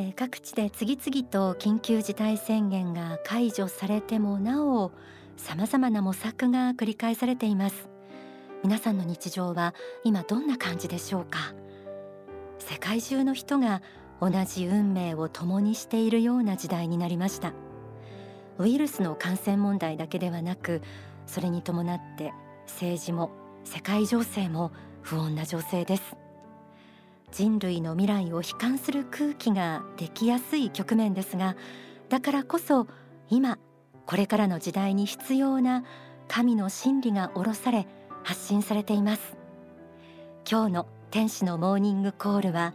えー、各地で次々と緊急事態宣言が解除されてもなお様々な模索が繰り返されています。皆さんの日常は今どんな感じでしょうか？世界中の人が同じ運命を共にしているような時代になりました。ウイルスの感染問題だけではなくそれに伴って政治も世界情勢も不穏な情勢です。人類の未来を悲観する空気ができやすい局面ですがだからこそ今これからの時代に必要な神の真理が下ろされ発信されています。今日の天使のモーニングコールは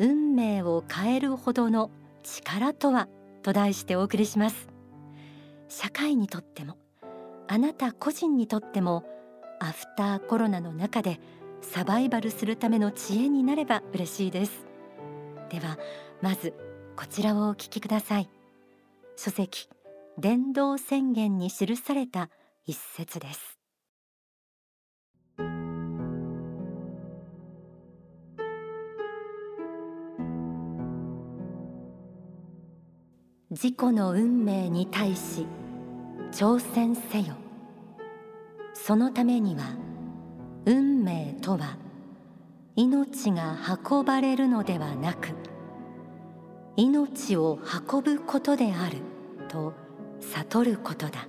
運命を変えるほどの力とはと題してお送りします。社会にとってもあなた個人にとってもアフターコロナの中でサバイバルするための知恵になれば嬉しいです。ではまずこちらをお聞きください。書籍伝道宣言に記された一節です。自己の運命に対し挑戦せよ。そのためには運命とは命が運ばれるのではなく命を運ぶことであると悟ることだ。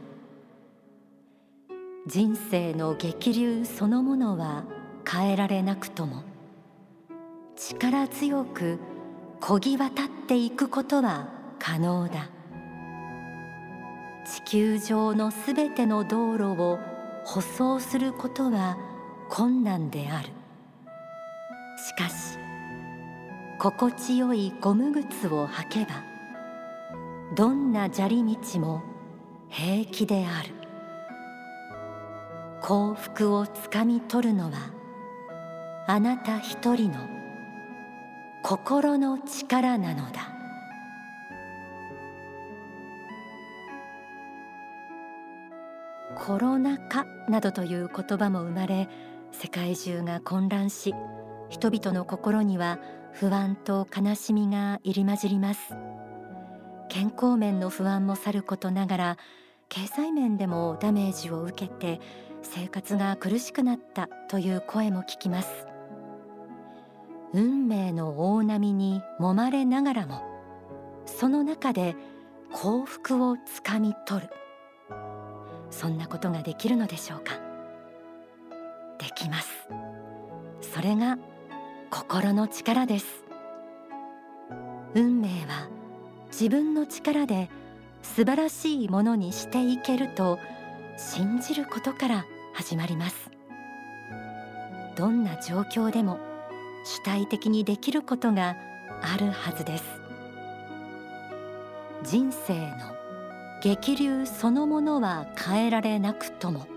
人生の激流そのものは変えられなくとも力強く漕ぎ渡っていくことは可能だ。地球上のすべての道路を舗装することは困難である。しかし心地よいゴム靴を履けばどんな砂利道も平気である。幸福をつかみ取るのはあなた一人の心の力なのだ。コロナ禍などという言葉も生まれ世界中が混乱し人々の心には不安と悲しみが入り混じります。健康面の不安もさることながら経済面でもダメージを受けて生活が苦しくなったという声も聞きます。運命の大波に揉まれながらもその中で幸福をつかみ取る。そんなことができるのでしょうか。できます。それが心の力です。運命は自分の力で素晴らしいものにしていけると信じることから始まります。どんな状況でも主体的にできることがあるはずです。人生の激流そのものは変えられなくとも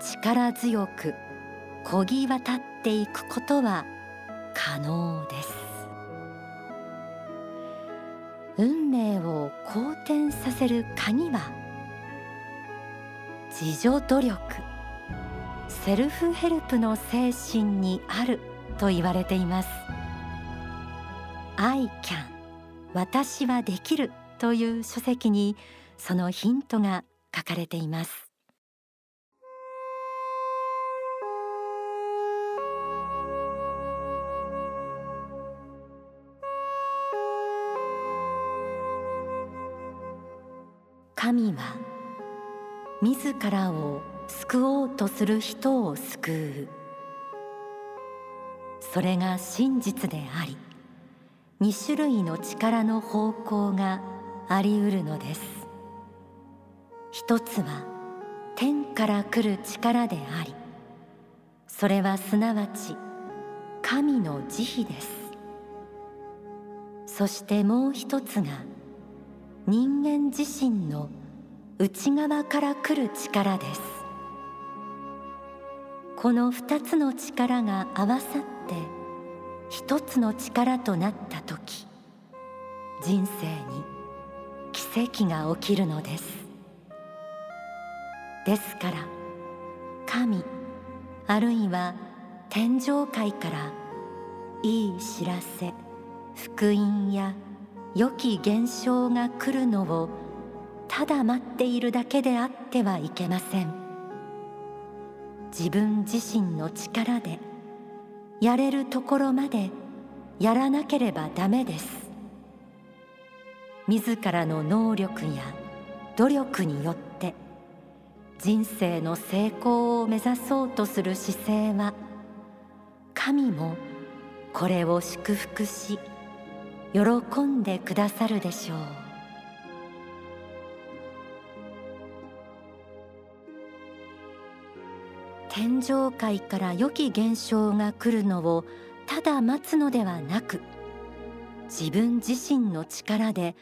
力強く漕ぎ渡っていくことは可能です。運命を好転させる鍵は自助努力セルフヘルプの精神にあると言われています。I can 私はできるという書籍にそのヒントが書かれています。神は自らを救おうとする人を救う。それが真実であり2種類の力の方向がありうるのです。一つは天から来る力でありそれはすなわち神の慈悲です。そしてもう一つが人間自身の内側から来る力です。この二つの力が合わさって一つの力となった時人生に奇跡が起きるのです。ですから神あるいは天上界からいい知らせ福音や良き現象が来るのをただ待っているだけであってはいけません。自分自身の力でやれるところまでやらなければダメです。自らの能力や努力によって人生の成功を目指そうとする姿勢は神もこれを祝福し喜んでくださるでしょう。天上界から良き現象が来るのをただ待つのではなく自分自身の力で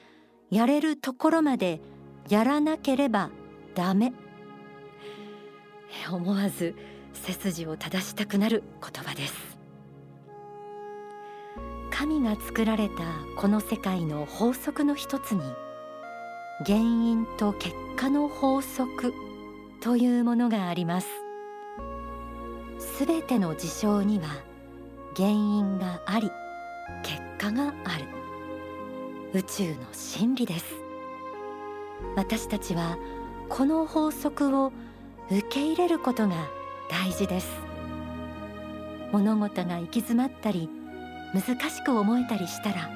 やれるところまでやらなければダメ。思わず背筋を正したくなる言葉です。神が作られたこの世界の法則の一つに原因と結果の法則というものがあります。すべての事象には原因があり結果がある。宇宙の真理です。私たちはこの法則を受け入れることが大事です。物事が行き詰まったり難しく思えたりしたら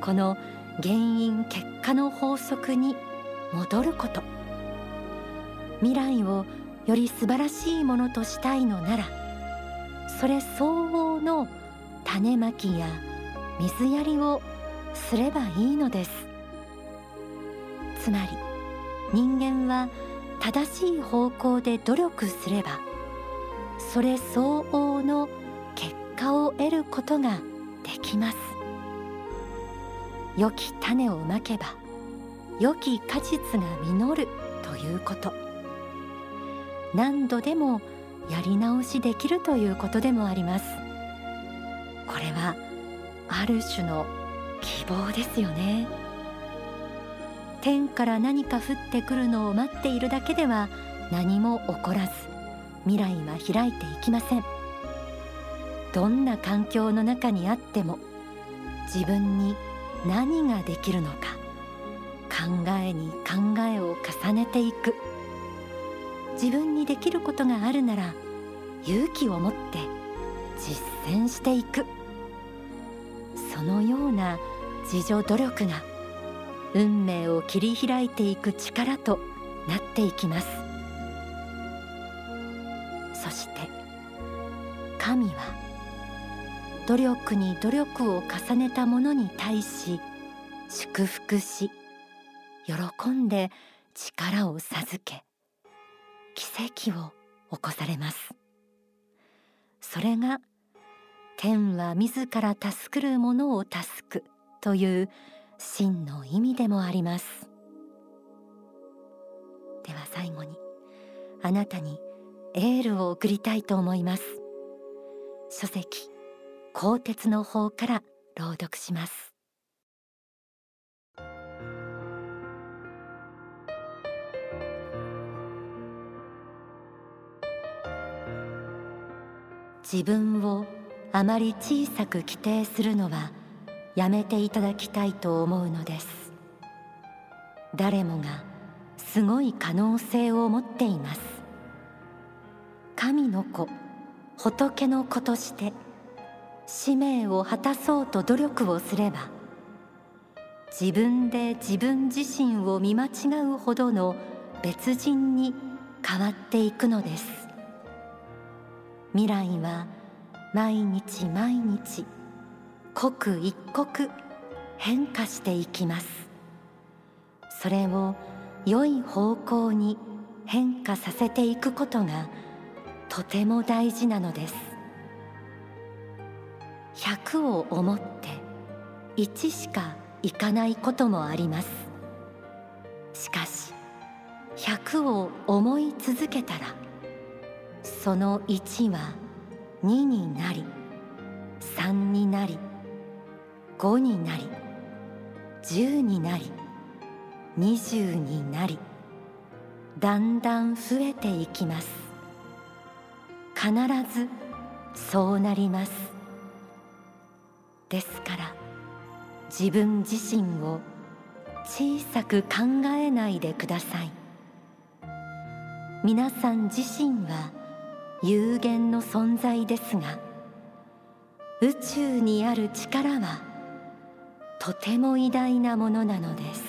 この原因結果の法則に戻ること。未来をより素晴らしいものとしたいのならそれ相応の種まきや水やりをすればいいのです。つまり人間は正しい方向で努力すればそれ相応の結果を得ることができます。良き種をまけば良き果実が実るということ。何度でもやり直しできるということでもあります。これはある種の希望ですよね。天から何か降ってくるのを待っているだけでは何も起こらず未来は開いていきません。どんな環境の中にあっても自分に何ができるのか考えに考えを重ねていく。自分にできることがあるなら勇気を持って実践していく。そのような自助努力が運命を切り開いていく力となっていきます。そして神は努力に努力を重ねた者に対し祝福し喜んで力を授け奇跡を起こされます。それが天は自ら助くる者を助くという真の意味でもあります。では最後にあなたにエールを送りたいと思います。書籍鋼鉄の方から朗読します。自分をあまり小さく規定するのはやめていただきたいと思うのです。誰もがすごい可能性を持っています。神の子仏の子として使命を果たそうと努力をすれば自分で自分自身を見間違うほどの別人に変わっていくのです。未来は毎日毎日刻一刻変化していきます。それを良い方向に変化させていくことがとても大事なのです。100を思って1しかいかないこともあります。しかし100を思い続けたらその1は2になり3になり5になり10になり20になりだんだん増えていきます。必ずそうなります。ですから自分自身を小さく考えないでください。皆さん自身は有限の存在ですが宇宙にある力はとても偉大なものなのです。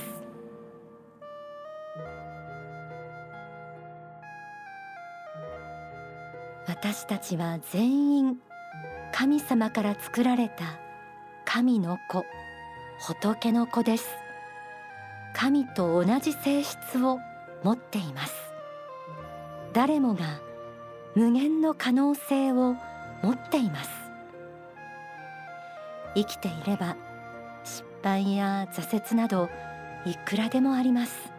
私たちは全員神様から作られた神の子仏の子です。神と同じ性質を持っています。誰もが無限の可能性を持っています。生きていれば失敗や挫折などいくらでもあります。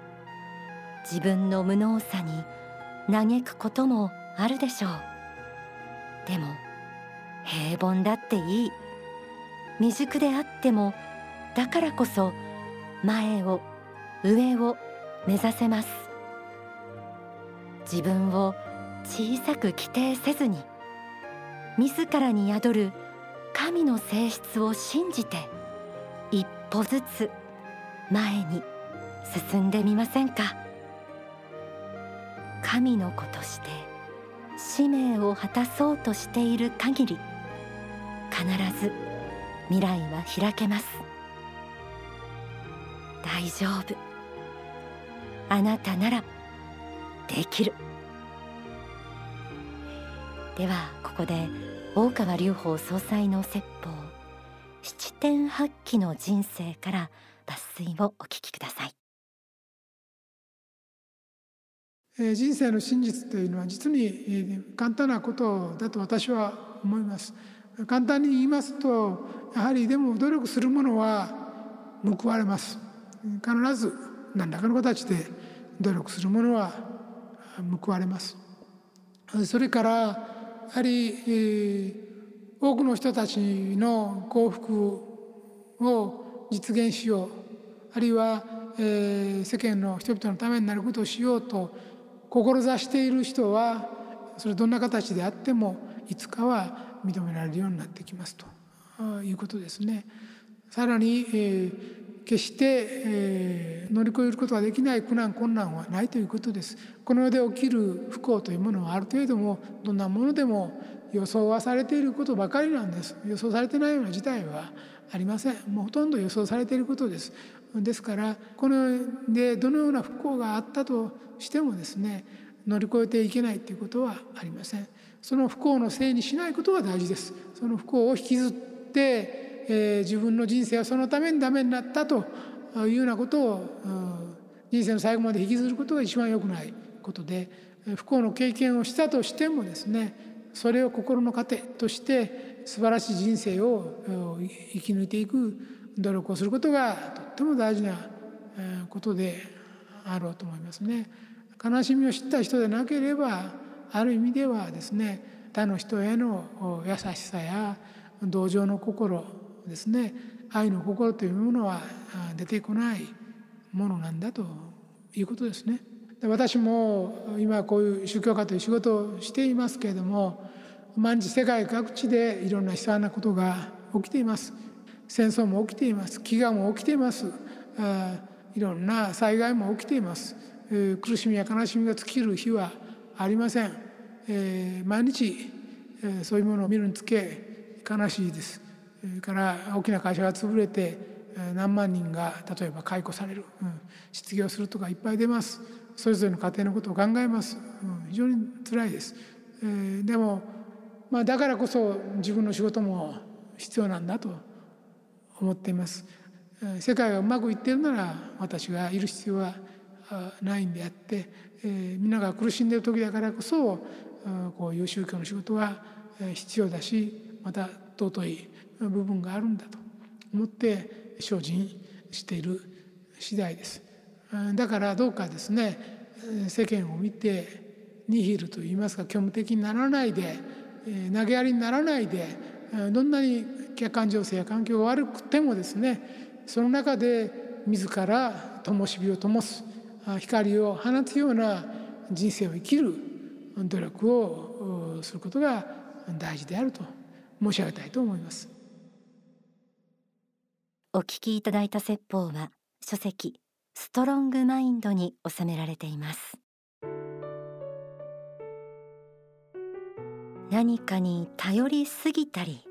自分の無能さに嘆くこともあるでしょう。でも平凡だっていい。未熟であってもだからこそ前を上を目指せます。自分を小さく規定せずに自らに宿る神の性質を信じて一歩ずつ前に進んでみませんか？神の子として使命を果たそうとしている限り必ず未来は開けます。大丈夫。あなたならできる。ではここで大川隆法総裁の説法七点八起の人生から抜粋をお聞きください、えー、人生の真実というのは実に簡単なことだと私は思います。簡単に言いますとやはりでも努力するものは報われます。必ず何らかの形で努力するものは報われます。それからやはり、えー、多くの人たちの幸福を実現しようあるいは、えー、世間の人々のためになることをしようと志している人はそれどんな形であってもいつかは認められるようになってきますと。いうことですね。さらに、えー決して、えー、乗り越えることができない苦難困難はないということです。この世で起きる不幸というものはある程度もどんなものでも予想はされていることばかりなんです。予想されてないような事態はありません。もうほとんど予想されていることです。ですからこの世でどのような不幸があったとしてもですね乗り越えていけないということはありませんその不幸のせいにしないことが大事ですその不幸を引きずってえー、自分の人生はそのためにダメになったというようなことを人生の最後まで引きずることが一番良くないことで不幸の経験をしたとしてもですねそれを心の糧として素晴らしい人生を生き抜いていく努力をすることがとっても大事なことであろうと思いますね。悲しみを知った人でなければある意味ではですね他の人への優しさや同情の心ですね愛の心というものは出てこないものなんだということですね。で私も今こういう宗教家という仕事をしていますけれども毎日世界各地でいろんな悲惨なことが起きています。戦争も起きています。飢餓も起きています。あいろんな災害も起きています。苦しみや悲しみが尽きる日はありません。毎日そういうものを見るにつけ悲しいです。それから大きな会社が潰れて何万人が例えば解雇される、うん、失業するとかいっぱい出ます。それぞれの家庭のことを考えます、うん、非常に辛いです、えー、でも、まあ、だからこそ自分の仕事も必要なんだと思っています。世界がうまくいっているなら私がいる必要はないんであって、えー、みんなが苦しんでる時だからこそこういう宗教の仕事は必要だしまた尊い部分があるんだと思って精進している次第です。だからどうかですね世間を見てニヒルといいますか虚無的にならないで投げやりにならないでどんなに客観情勢や環境が悪くてもですねその中で自ら灯火を灯す。光を放つような人生を生きる努力をすることが大事であると申し上げたいと思います。お聞きいただいた説法は書籍ストロングマインドに収められています何かに頼りすぎたり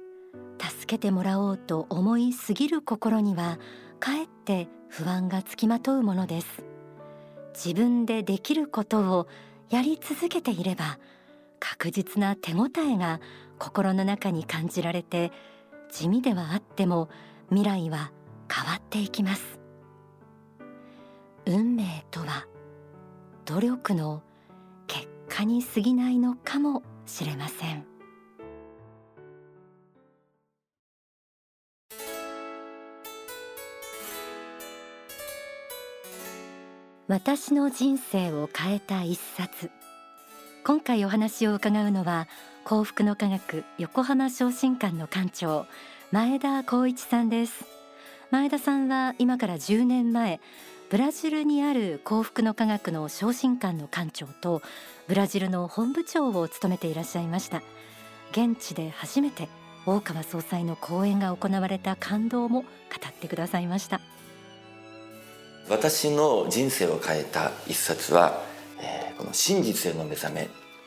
助けてもらおうと思いすぎる心にはかえって不安がつきまとうものです自分でできることをやり続けていれば確実な手応えが心の中に感じられて地味ではあっても未来は変わっていきます。運命とは努力の結果に過ぎないのかもしれません。私の人生を変えた一冊。今回お話を伺うのは幸福の科学横浜昇進館の館長前田光一さんです。前田さんは今から10年前ブラジルにある幸福の科学の昇進館の館長とブラジルの本部長を務めていらっしゃいました。現地で初めて大川総裁の講演が行われた感動も語ってくださいました。私の人生を変えた一冊は、えー、この真実への目覚め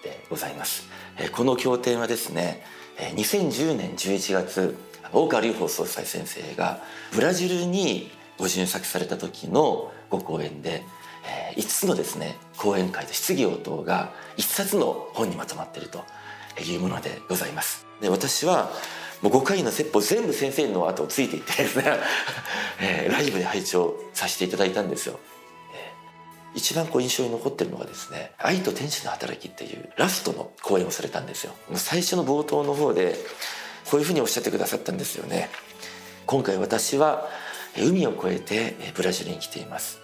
でございます、えー、この経典はですね2010年11月大川隆法総裁先生がブラジルにご入作された時のご講演で、えー、5つのですね講演会と質疑応答が1冊の本にまとまっているというものでございます。で私はもう5回の説法全部先生の後をついていってですね、えー、ライブで拝聴させていただいたんですよ。えー、一番こう印象に残ってるのがですね「愛と天使の働き」っていうラストの講演をされたんですよ。最初の冒頭の方でこういうふうにおっしゃってくださったんですよね。今回私は海を越えてブラジルに来ています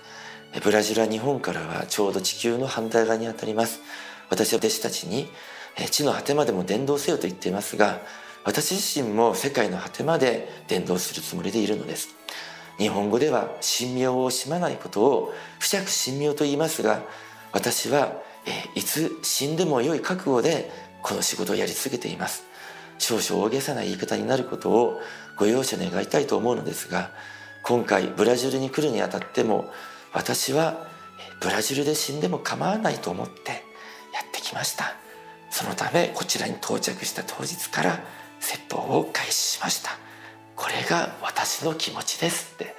ブラジルは日本からはちょうど地球の反対側にあたります私は弟子たちに地の果てまでも伝道せよと言っていますが私自身も世界の果てまで伝道するつもりでいるのです。日本語では神妙を惜しまないことを不釈神妙と言いますが私は、いつ死んでも良い覚悟でこの仕事をやり続けています。少々大げさな言い方になることをご容赦願いたいと思うのですが今回ブラジルに来るにあたっても私はブラジルで死んでも構わないと思ってやってきました。そのためこちらに到着した当日から説法を開始しました。これが私の気持ちですって。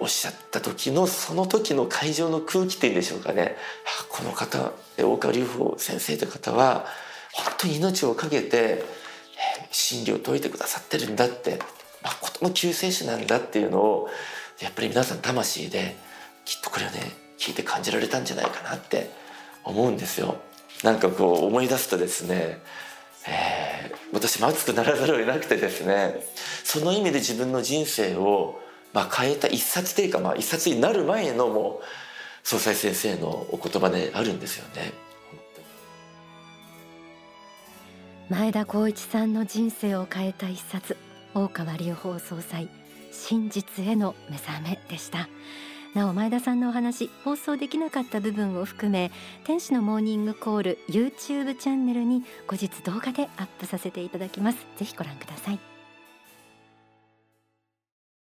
おっしゃった時のその時の会場の空気っていうんでしょうかね。この方大川隆法先生という方は本当に命を懸けて真理を説いてくださってるんだって。誠の救世主なんだっていうのをやっぱり皆さん魂できっとこれをね聞いて感じられたんじゃないかなって思うんですよ。なんかこう思い出すとですねえー、私も熱くならざるを得なくてですねその意味で自分の人生を、まあ、変えた一冊というか、まあ、一冊になる前のもう総裁先生のお言葉であるんですよね。前田光一さんの人生を変えた一冊大川隆法総裁真実への目覚めでしたなお前田さんのお話放送できなかった部分を含め天使のモーニングコール YouTube チャンネルに後日動画でアップさせていただきます。ぜひご覧ください。